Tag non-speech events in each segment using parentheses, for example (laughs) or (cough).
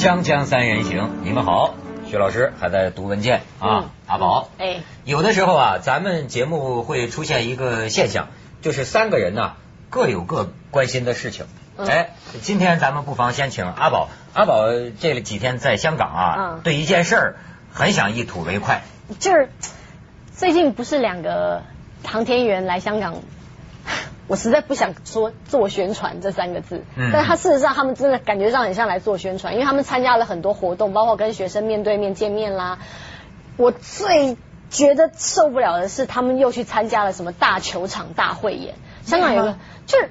锵锵三人行，你们好，徐老师还在读文件啊，阿宝。哎，有的时候啊，咱们节目会出现一个现象，就是三个人呢各有各关心的事情。嗯哎，今天咱们不妨先请阿宝。阿宝这几天在香港啊，嗯对一件事儿很想一吐为快。就是最近不是两个航天员来香港，我实在不想说做宣传这三个字，嗯但他事实上他们真的感觉上很像来做宣传，因为他们参加了很多活动，包括跟学生面对面见面啦。我最觉得受不了的是，他们又去参加了什么大球场大汇演。香港有个就是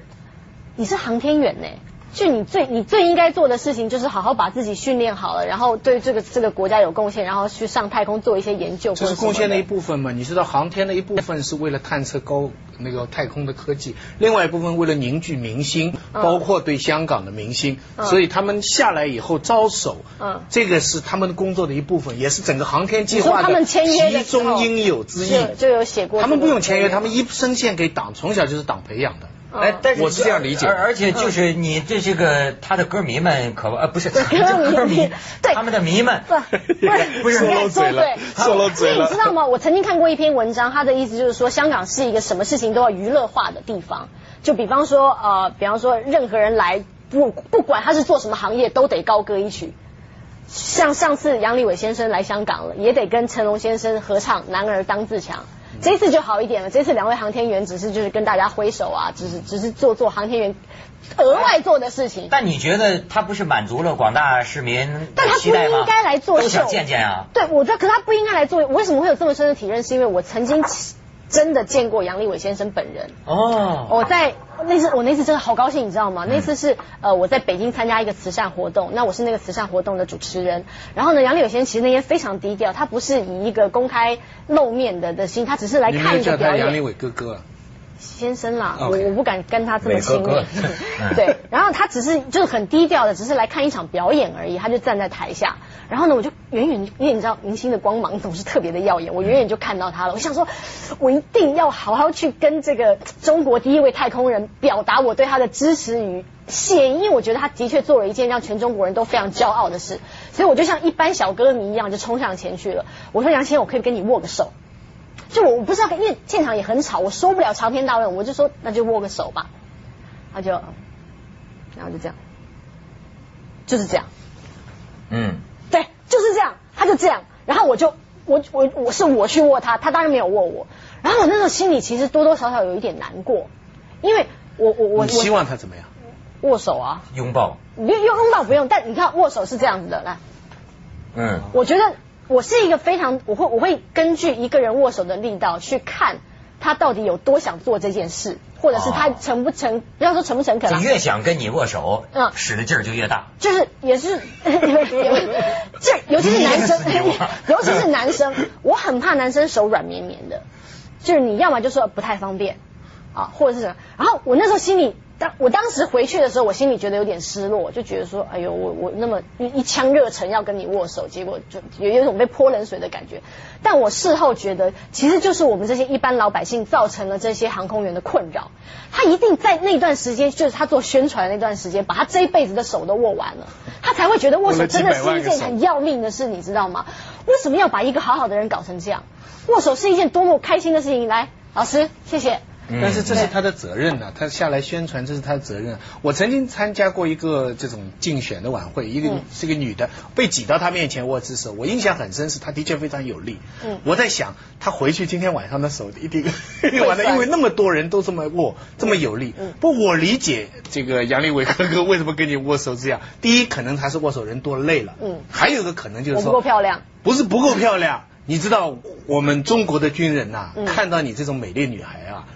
你是航天员呢、就你最你最应该做的事情就是好好把自己训练好了，然后对这个这个国家有贡献，然后去上太空做一些研究这是贡献的一部分嘛？你知道航天的一部分是为了探测高那个太空的科技，另外一部分为了凝聚民心，嗯包括对香港的民心，嗯所以他们下来以后招手，嗯这个是他们工作的一部分，也是整个航天计划的你说他们签约其中应有之义。就就有写过这个，他们不用签约，他们一生献给党，从小就是党培养的。嗯哎，但是我是这样理解而而且就是你这这个他的歌迷们可呃不是他歌迷 (laughs) 的歌迷，(laughs) 对他们的迷们不不是 (laughs) 不是你看说漏嘴了说说漏嘴了所以你知道吗？我曾经看过一篇文章，他的意思就是说，香港是一个什么事情都要娱乐化的地方。就比方说，呃，比方说任何人来，不不管他是做什么行业，都得高歌一曲。像上次杨利伟先生来香港了，也得跟成龙先生合唱《男儿当自强》。这次就好一点了，这次两位航天员只是就是跟大家挥手啊，只是只是做做航天员额外做的事情。但你觉得他不是满足了广大市民但他不？应该来做秀，都想见见啊。对，我觉得，可他不应该来做。我为什么会有这么深的体认？是因为我曾经真的见过杨利伟先生本人。哦，我在那次，我那次真的好高兴，你知道吗？那次是呃我在北京参加一个慈善活动，那我是那个慈善活动的主持人。然后呢，杨利伟先生其实那天非常低调，他不是以一个公开露面的的心，他只是来看一个表演。杨利伟哥哥啊？先生啦，我我不敢跟他这么亲密。(laughs) 对，然后他只是就是很低调的，只是来看一场表演而已，他就站在台下。然后呢，我就远远，因为你知道明星的光芒总是特别的耀眼，我远远就看到他了。我想说，我一定要好好去跟这个中国第一位太空人表达我对他的支持与谢意，因为我觉得他的确做了一件让全中国人都非常骄傲的事。所以我就像一般小歌迷一样，就冲上前去了。我说杨千，我可以跟你握个手。就我我不知道，因为现场也很吵，我说不了长篇大论，我就说那就握个手吧。他就，然后就这样，就是这样，嗯，对，就是这样，他就这样，然后我就我我我是我去握他，他当然没有握我，然后我那时候心里其实多多少少有一点难过，因为我我我你希望他怎么样？握手啊，拥抱，你拥拥抱不用，但你看握手是这样子的，来，嗯，我觉得我是一个非常，我会我会根据一个人握手的力道去看他到底有多想做这件事，或者是他哦诚不诚，不要说诚不诚恳就啊，越想跟你握手，嗯使的劲儿就越大。就是也是，(laughs) 这尤其是男生 (laughs) 尤其是男生，我很怕男生手软绵绵的，就是你要么就说不太方便啊，或者是什么，然后我那时候心里。当我当时回去的时候，我心里觉得有点失落，就觉得说，哎呦，我我那么一一腔热忱要跟你握手，结果就有有一种被泼冷水的感觉。但我事后觉得，其实就是我们这些一般老百姓造成了这些航空员的困扰。他一定在那段时间，就是他做宣传的那段时间，把他这一辈子的手都握完了，他才会觉得握手真的是一件很要命的事，你知道吗？为什么要把一个好好的人搞成这样？握手是一件多么开心的事情。来，老师，谢谢。嗯但是这是他的责任呢、他下来宣传这是他的责任。我曾经参加过一个这种竞选的晚会，一个、嗯是个女的被挤到他面前握只手，我印象很深，是她的确非常有力。嗯我在想，她回去今天晚上的手一定完了，(laughs) 酸因为那么多人都这么握，这么有力。嗯不，我理解这个杨利伟哥哥 (laughs) 为什么跟你握手这样。第一，可能他是握手人多累了。嗯还有一个可能就是说不够漂亮。不是不够漂亮，你知道我们中国的军人呐、嗯看到你这种美丽女孩啊，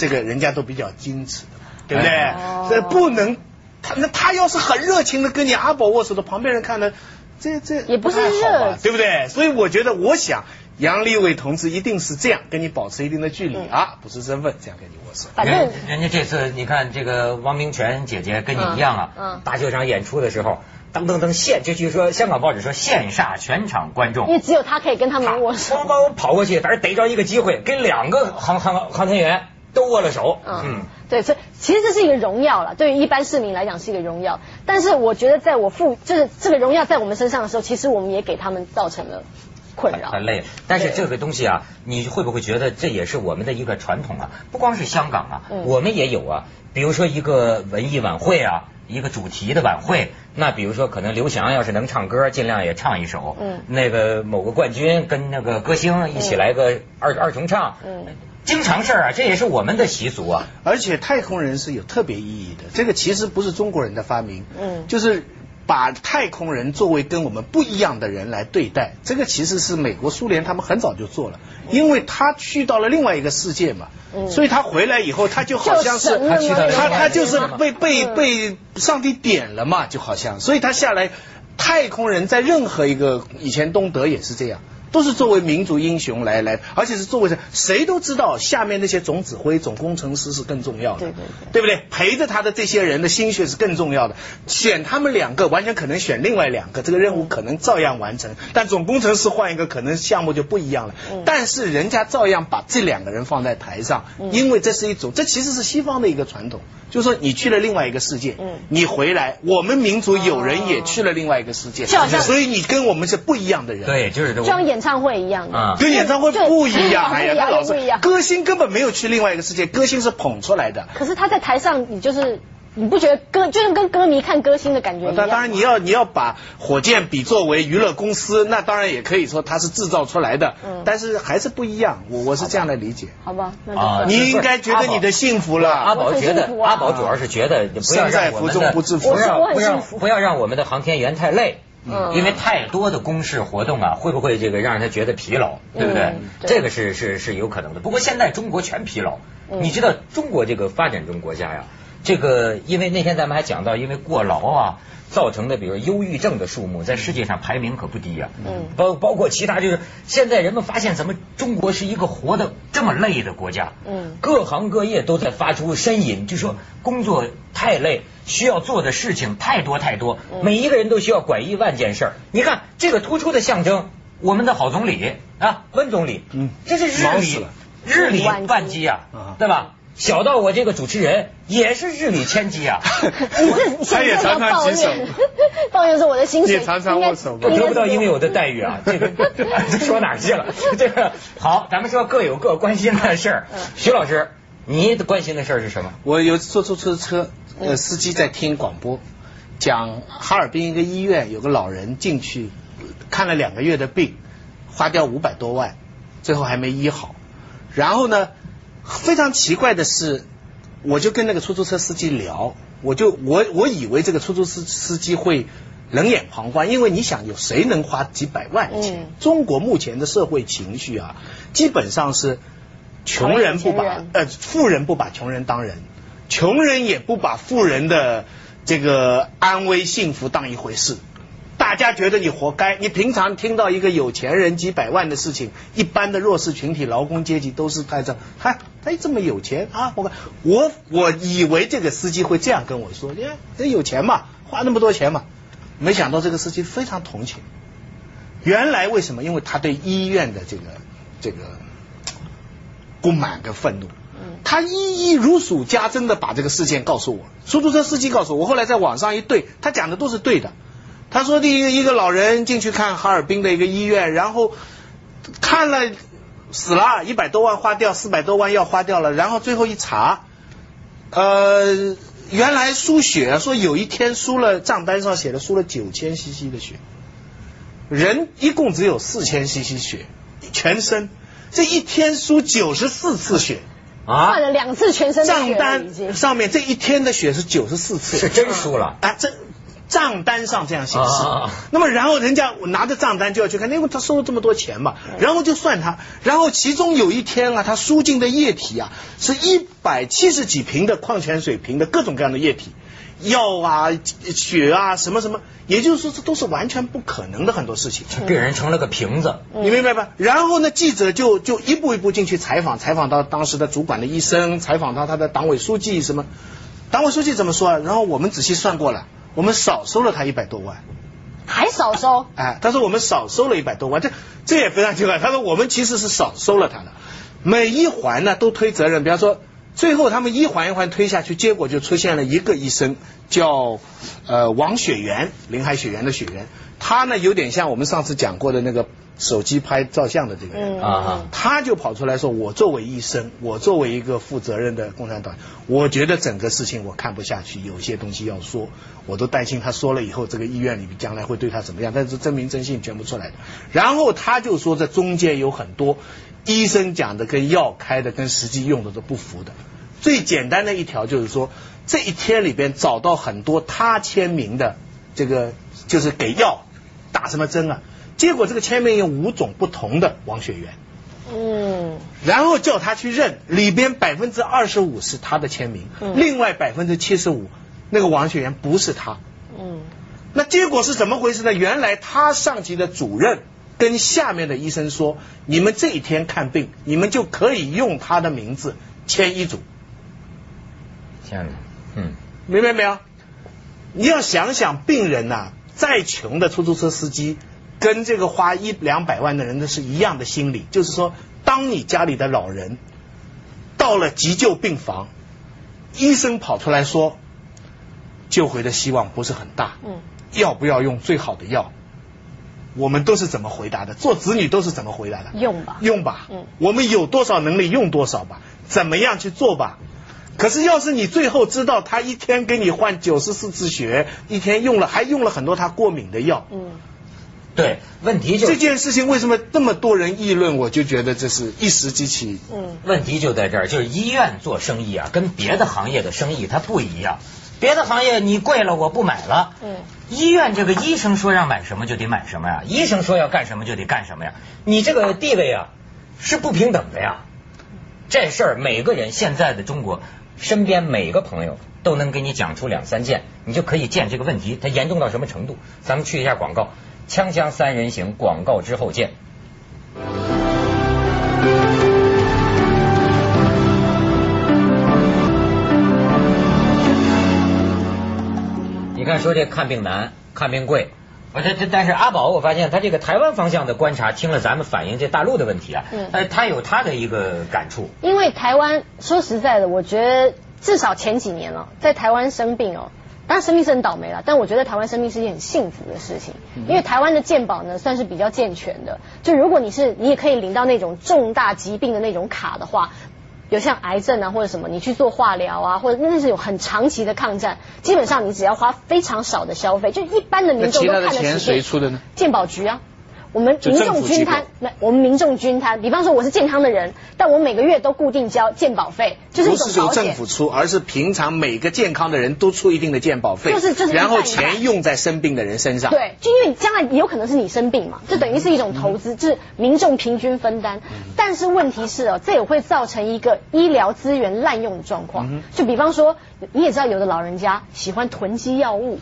这个人家都比较矜持的，对不对？哦这不能，他那他要是很热情的跟你阿宝握手的，旁边人看了，这这也不是太好对不对？所以我觉得，我想杨利伟同志一定是这样跟你保持一定的距离、嗯啊，不是身份，这样跟你握手。反正人人家这次你看这个汪明荃姐姐跟你一样啊，嗯嗯大秀场演出的时候，噔噔噔现，就据说香港报纸说羡煞全场观众因。为只有他可以跟他他们握手。咣咣跑过去，反正逮着一个机会，跟两个航航航天员都握了手。嗯嗯，对，这其实这是一个荣耀了，对于一般市民来讲是一个荣耀。但是我觉得，在我父就是这个荣耀在我们身上的时候，其实我们也给他们造成了困扰。很累，但是这个东西啊，你会不会觉得这也是我们的一个传统啊？不光是香港啊，嗯我们也有啊。比如说一个文艺晚会啊，一个主题的晚会，那比如说可能刘翔要是能唱歌，尽量也唱一首。嗯那个某个冠军跟那个歌星一起来个二二重唱。嗯经常事儿啊，这也是我们的习俗啊。而且太空人是有特别意义的，这个其实不是中国人的发明，嗯。就是把太空人作为跟我们不一样的人来对待，这个其实是美国、苏联他们很早就做了，因为他去到了另外一个世界嘛，嗯。所以他回来以后，他就好像是他他他就是被被嗯被上帝点了嘛，就好像，所以他下来，太空人在任何一个以前东德也是这样。都是作为民族英雄来来，而且是作为谁谁都知道，下面那些总指挥、总工程师是更重要的，对对对不对？陪着他的这些人的心血是更重要的。选他们两个，完全可能选另外两个，这个任务可能照样完成。但总工程师换一个，可能项目就不一样了。嗯但是人家照样把这两个人放在台上，嗯因为这是一种，这其实是西方的一个传统，就是说你去了另外一个世界，嗯你回来，我们民族有人也去了另外一个世界，所以你跟我们是不一样的人。。对，就是这就像演唱会一样啊跟演唱会不一样，哎呀，不一样，那老师，不一样。歌星根本没有去另外一个世界，歌星是捧出来的。可是他在台上，你就是你不觉得歌就是跟歌迷看歌星的感觉一样那？当当然，你要你要把火箭比作为娱乐公司，那当然也可以说它是制造出来的，嗯但是还是不一样。我我是这样的理解。好吧，那就啊你应该觉得你的幸福了阿。宝觉得阿宝主要是觉得不要在福中让我们的不知福不让我很不让幸福不要让我们的航天员太累。嗯因为太多的公事活动啊，会不会这个让他觉得疲劳，对不对？嗯对这个是是是有可能的。不过现在中国全疲劳，嗯你知道中国这个发展中国家呀，这个因为那天咱们还讲到，因为过劳啊造成的，比如忧郁症的数目在世界上排名可不低呀、嗯。包包括其他就是现在人们发现，怎么中国是一个活得这么累的国家？嗯。各行各业都在发出呻吟，就说工作太累，需要做的事情太多太多，嗯。每一个人都需要管一万件事儿。你看这个突出的象征，我们的好总理啊，温总理，嗯。这是日理万机啊啊，对吧？小到我这个主持人也是日理千机啊。你 (laughs) 这他也常常抱举手怨，(laughs) 抱怨说我的薪水也常常握手我得不到应有的待遇啊！这个 (laughs) 这说哪儿去了？这个好，咱们说各有各关心的事儿嗯。徐老师，你关心的事儿是什么？我有坐出租车，呃，司机在听广播，讲哈尔滨一个医院有个老人进去看了两个月的病，花掉五百多万，最后还没医好。然后呢，非常奇怪的是，我就跟那个出租车司机聊，我就我我以为这个出租司司机会冷眼旁观，因为你想有谁能花几百万钱？嗯中国目前的社会情绪啊，基本上是穷人不把呃富人不把穷人当人，穷人也不把富人的这个安危幸福当一回事。大家觉得你活该。你平常听到一个有钱人几百万的事情，一般的弱势群体、劳工阶级都是在这，嗨，他这么有钱啊！我我我以为这个司机会这样跟我说，你看这有钱嘛，花那么多钱嘛，没想到这个司机非常同情。原来为什么？因为他对医院的这个这个不满跟愤怒。他一一如数家珍的把这个事件告诉我，出租车司机告诉我，我后来在网上一对，他讲的都是对的。他说，第一个一个老人进去看哈尔滨的一个医院，然后看了死了，一百多万花掉，四百多万要花掉了，然后最后一查，呃，原来输血说有一天输了账单上写的输了九千 CC 的血，人一共只有四千 CC 血，全身这一天输九十四次血。啊换，了两次全身的账单。上面这一天的血是九十四次，是真输了。啊，这账单上这样显示。那么然后人家我拿着账单就要去看，因为他收了这么多钱嘛，然后就算他，然后其中有一天啊，他输进的液体啊是一百七十几瓶的矿泉水瓶的各种各样的液体。药啊、血啊，什么什么，也就是说，这都是完全不可能的很多事情。病人成了个瓶子。嗯你明白吧？然后呢，记者就就一步一步进去采访，采访到当时的主管的医生，采访到他的党委书记什么。党委书记怎么说啊？然后我们仔细算过了，我们少收了他一百多万。还少收，哎，他说我们少收了一百多万，这这也非常奇怪。他说我们其实是少收了他的，每一环呢都推责任，比方说最后他们一环一环推下去，结果就出现了一个医生，叫呃王雪媛，林海雪原的雪原，他呢有点像我们上次讲过的那个手机拍照相的这个人。嗯啊他就跑出来说：“我作为医生，我作为一个负责任的共产党，我觉得整个事情我看不下去，有些东西要说，我都担心他说了以后，这个医院里面将来会对他怎么样。但是真名真姓全部出来的。然后他就说，这中间有很多医生讲的跟药开的跟实际用的都不符的。最简单的一条就是说，这一天里边找到很多他签名的这个，就是给药打什么针啊？结果这个签名有五种不同的王雪媛。”嗯然后叫他去认，里边百分之二十五是他的签名，嗯另外百分之七十五那个王雪源不是他。嗯那结果是怎么回事呢？原来他上级的主任跟下面的医生说，你们这一天看病，你们就可以用他的名字签医嘱，签了，嗯，明白没有？你要想想，病人呐、再穷的出租车司机，跟这个花一两百万的人，那是一样的心理。就是说，当你家里的老人到了急救病房，医生跑出来说，救回的希望不是很大，嗯要不要用最好的药？我们都是怎么回答的？做子女都是怎么回答的？用吧用吧。嗯我们有多少能力用多少吧，怎么样去做吧。可是要是你最后知道他一天给你换九十四次血，一天用了还用了很多他过敏的药，嗯对，问题就这件事情为什么这么多人议论？我就觉得这是一时激起。嗯问题就在这儿，就是医院做生意啊，跟别的行业的生意它不一样。别的行业你贵了我不买了，嗯医院这个医生说让买什么就得买什么呀，医生说要干什么就得干什么呀，你这个地位啊是不平等的呀。这事儿每个人现在的中国身边每个朋友都能给你讲出两三件，你就可以见这个问题它严重到什么程度。咱们去一下广告，锵锵三人行广告之后见。你看，说这看病难，看病贵，我这这但是阿宝，我发现他这个台湾方向的观察，听了咱们反映这大陆的问题啊，嗯呃，他有他的一个感触。因为台湾说实在的，我觉得至少前几年了，在台湾生病哦，当然生病是很倒霉了，但我觉得台湾生病是一件很幸福的事情，因为台湾的健保呢算是比较健全的，就如果你是你也可以领到那种重大疾病的那种卡的话。有像癌症啊或者什么，你去做化疗啊，或者那是有很长期的抗战，基本上你只要花非常少的消费，就一般的民众都其他的钱看得起。谁出的呢？健保局啊，我们民众均摊，那我们民众均摊。比方说我是健康的人，但我每个月都固定交健保费，就是一不是由。政府出，而是平常每个健康的人都出一定的健保费，就是就是一然后钱用在生病的人身上。对，就因为将来有可能是你生病嘛，这等于是一种投资，就是民众平均分担。但是问题是哦，这也会造成一个医疗资源滥用的状况。嗯就比方说，你也知道有的老人家喜欢囤积药物，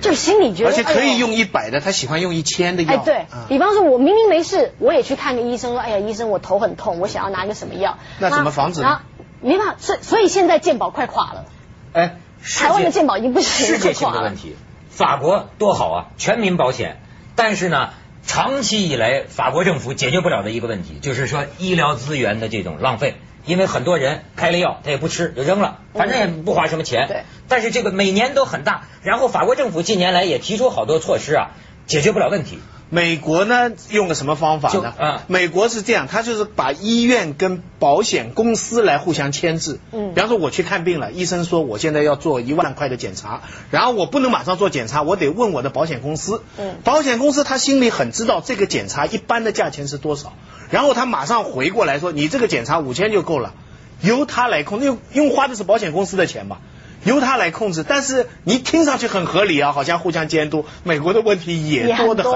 就心里觉得嗯而且可以用一百的，他喜欢用一千的药。哎，对啊比方说，我明明没事，我也去看个医生，说，哎呀，医生，我头很痛，我想要拿个什么药。那怎么防止呢没办法，所以所以现在健保快垮了，哎，台湾的健保已经不行世界性的问题。法国多好啊，全民保险，但是呢，长期以来法国政府解决不了的一个问题，就是说医疗资源的这种浪费。因为很多人开了药，他也不吃，就扔了，反正也不花什么钱。对。但是这个每年都很大，然后法国政府近年来也提出好多措施啊，解决不了问题。美国呢用个什么方法呢？美国是这样，他就是把医院跟保险公司来互相牵制。嗯比方说我去看病了，医生说我现在要做一万块的检查，然后我不能马上做检查，我得问我的保险公司。嗯保险公司他心里很知道这个检查一般的价钱是多少，然后他马上回过来说你这个检查五千就够了，由他来控，因为因为花的是保险公司的钱嘛。由他来控制，但是你听上去很合理啊，好像互相监督。美国的问题也也多得很。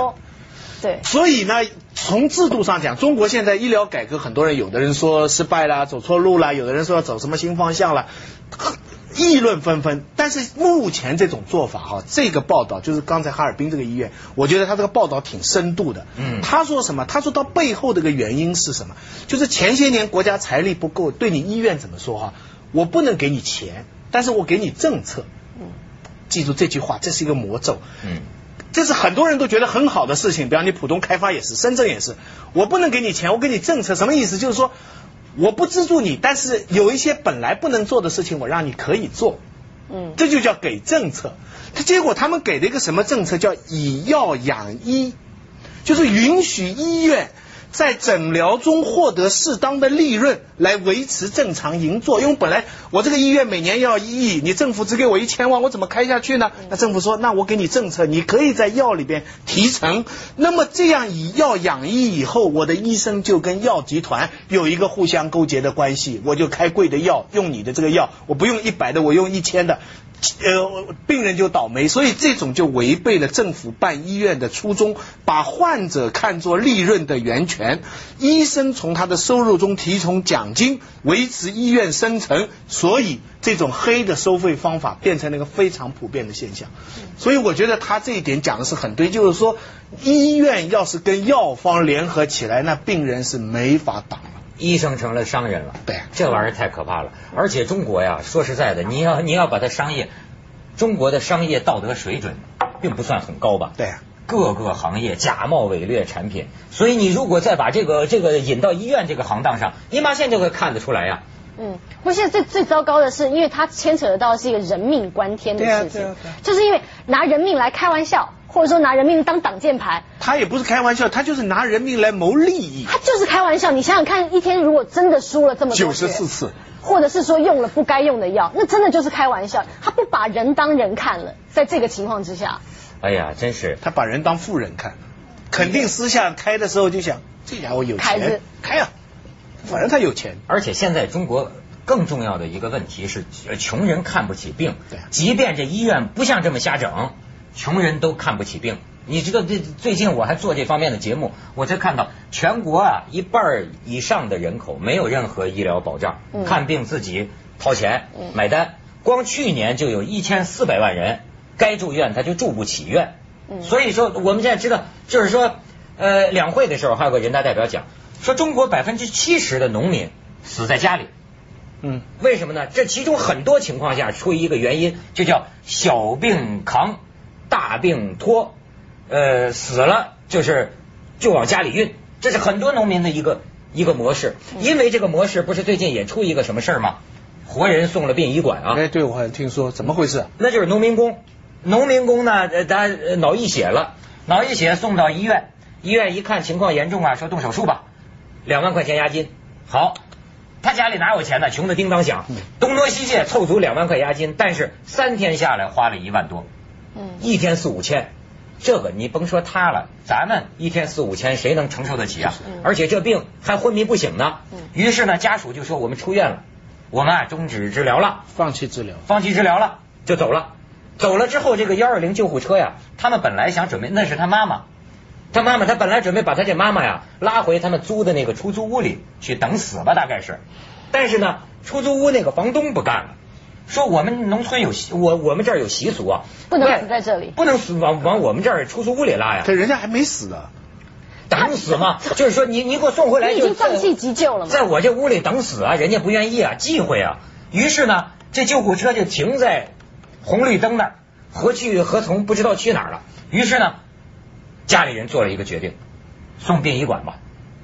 对，所以呢，从制度上讲，中国现在医疗改革，很多人有的人说失败啦，走错路啦，有的人说要走什么新方向了，议论纷纷。但是目前这种做法哈，这个报道就是刚才哈尔滨这个医院，我觉得他这个报道挺深度的。嗯他说什么？他说到背后这个原因是什么？就是前些年国家财力不够，对你医院怎么说哈？我不能给你钱，但是我给你政策。嗯记住这句话，这是一个魔咒。嗯，这是很多人都觉得很好的事情，比方你浦东开发也是，深圳也是。我不能给你钱，我给你政策，什么意思？就是说我不资助你，但是有一些本来不能做的事情，我让你可以做。嗯，这就叫给政策。他结果他们给了一个什么政策？叫以药养医，就是允许医院。在诊疗中获得适当的利润来维持正常营作，因为本来我这个医院每年要一亿，你政府只给我一千万，我怎么开下去呢？那政府说，那我给你政策，你可以在药里边提成，那么这样以药养医以后，我的医生就跟药集团有一个互相勾结的关系，我就开贵的药，用你的这个药，我不用一百的，我用一千的。呃，病人就倒霉，所以这种就违背了政府办医院的初衷，把患者看作利润的源泉，医生从他的收入中提成奖金，维持医院生存，所以这种黑的收费方法变成了一个非常普遍的现象。所以我觉得他这一点讲的是很对，就是说医院要是跟药方联合起来，那病人是没法挡了。医生成了商人了，对，这玩意儿太可怕了。而且中国呀，说实在的，你要你要把它商业，中国的商业道德水准并不算很高吧？对，啊。各个行业假冒伪劣产品，所以你如果再把这个这个引到医院这个行当上，你马上就会看得出来呀。嗯，不过现在最最糟糕的是，因为它牵扯得到是一个人命关天的事情，就是因为拿人命来开玩笑，或者说拿人命当挡箭牌。他也不是开玩笑，他就是拿人命来谋利益。他就是开玩笑，你想想看，一天如果真的输了这么多九十四次，或者是说用了不该用的药，那真的就是开玩笑。他不把人当人看了，在这个情况之下，哎呀，真是他把人当富人看，肯定私下开的时候就想，这家伙有钱，开啊。反正他有钱，而且现在中国更重要的一个问题是，穷人看不起病。对，即便这医院不像这么瞎整，穷人都看不起病。你知道这最近我还做这方面的节目，我才看到全国啊一半以上的人口没有任何医疗保障，看病自己掏钱买单。光去年就有一千四百万人该住院他就住不起院。所以说我们现在知道，就是说呃两会的时候还有个人大代表讲。说中国百分之七十的农民死在家里，嗯，为什么呢？这其中很多情况下出于一个原因，就叫小病扛，大病拖，呃，死了就是就往家里运，这是很多农民的一个一个模式。因为这个模式不是最近也出一个什么事儿吗？活人送了殡仪馆啊！哎，对我好像听说，怎么回事？那就是农民工，农民工呢，他脑溢血了，脑溢血送到医院，医院一看情况严重啊，说动手术吧。两万块钱押金，好，他家里哪有钱呢？穷的叮当响，东挪西借凑足两万块押金，但是三天下来花了一万多，嗯，一天四五千，这个你甭说他了，咱们一天四五千谁能承受得起啊？而且这病还昏迷不醒呢，于是呢家属就说我们出院了，我们啊终止治疗了，放弃治疗，放弃治疗了就走了，走了之后这个幺二零救护车呀，他们本来想准备那是他妈妈。他妈妈，他本来准备把他这妈妈呀拉回他们租的那个出租屋里去等死吧，大概是。但是呢，出租屋那个房东不干了，说我们农村有习，我我们这儿有习俗啊，不能死在这里，不能死往往我们这儿出租屋里拉呀。这人家还没死呢，等死嘛，就是说你你给我送回来，已经放弃急救了吗？在我这屋里等死啊，人家不愿意啊，忌讳啊。于是呢，这救护车就停在红绿灯那儿，何去何从不知道去哪儿了。于是呢。家里人做了一个决定，送殡仪馆吧。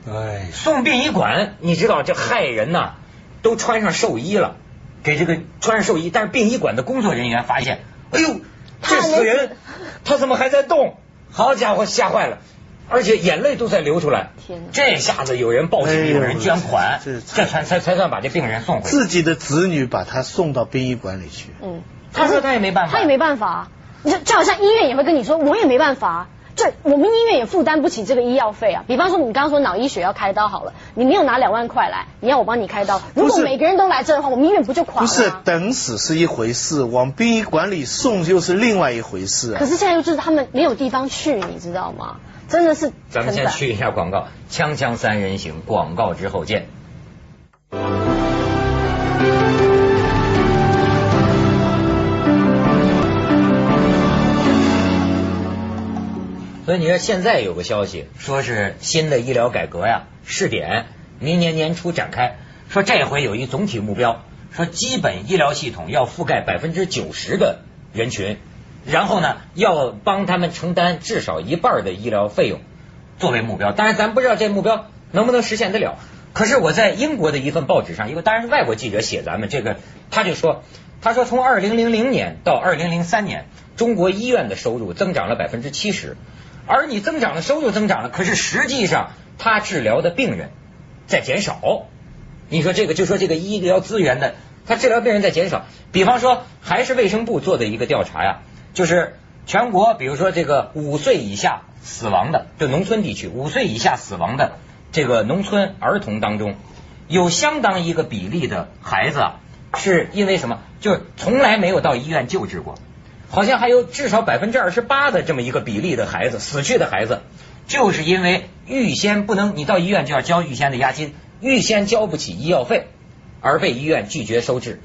哎，送殡仪馆，你知道这害人呐，都穿上寿衣了，给这个穿上寿衣，但是殡仪馆的工作人员发现，哎呦，这死人他怎么还在动？好家伙，吓坏了，而且眼泪都在流出来。天这下子有人报警，有人捐款，这才才才算把这病人送回。自己的子女把他送到殡仪馆里去。嗯，他说他也没办法，他也没办法。就就好像医院也会跟你说，我也没办法。这我们医院也负担不起这个医药费啊。比方说，你刚刚说脑溢血要开刀好了，你没有拿两万块来，你要我帮你开刀。如果每个人都来这的话，我们医院不就垮了？不是等死是一回事，往殡仪馆里送又是另外一回事。可是现在就是他们没有地方去，你知道吗？真的是。咱们先去一下广告，锵锵三人行，广告之后见。所以你说现在有个消息，说是新的医疗改革呀，试点明年年初展开。说这回有一总体目标，说基本医疗系统要覆盖百分之九十的人群，然后呢要帮他们承担至少一半的医疗费用作为目标。当然咱不知道这目标能不能实现得了。可是我在英国的一份报纸上，因为当然是外国记者写咱们这个，他就说，他说从二零零零年到二零零三年，中国医院的收入增长了百分之七十，而你增长的收入增长了，可是实际上他治疗的病人在减少。你说这个就说这个医疗资源的，他治疗病人在减少。比方说，还是卫生部做的一个调查呀，就是全国，比如说这个五岁以下死亡的，就农村地区五岁以下死亡的。这个农村儿童当中，有相当一个比例的孩子啊，是因为什么？就从来没有到医院救治过，好像还有至少百分之二十八的这么一个比例的孩子死去的孩子，就是因为预先不能，你到医院就要交预先的押金，预先交不起医药费，而被医院拒绝收治。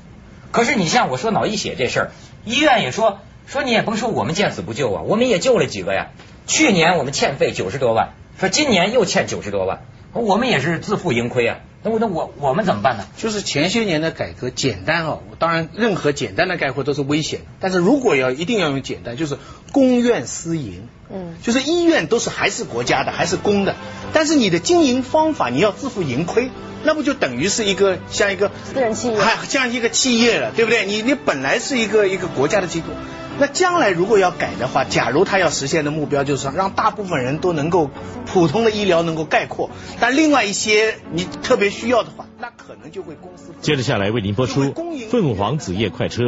可是你像我说脑溢血这事儿，医院也说说你也甭说我们见死不救啊，我们也救了几个呀。去年我们欠费九十多万，说今年又欠九十多万。我们也是自负盈亏啊，那我那我我们怎么办呢？就是前些年的改革简单哦，当然任何简单的概括都是危险，但是如果要一定要用简单，就是公院私营，嗯，就是医院都是还是国家的，还是公的，但是你的经营方法你要自负盈亏，那不就等于是一个像一个私人企业，还像一个企业了，对不对？你你本来是一个一个国家的机构。那将来如果要改的话，假如他要实现的目标就是让大部分人都能够普通的医疗能够概括，但另外一些你特别需要的话，那可能就会公司。接着下来为您播出《凤凰子夜快车》。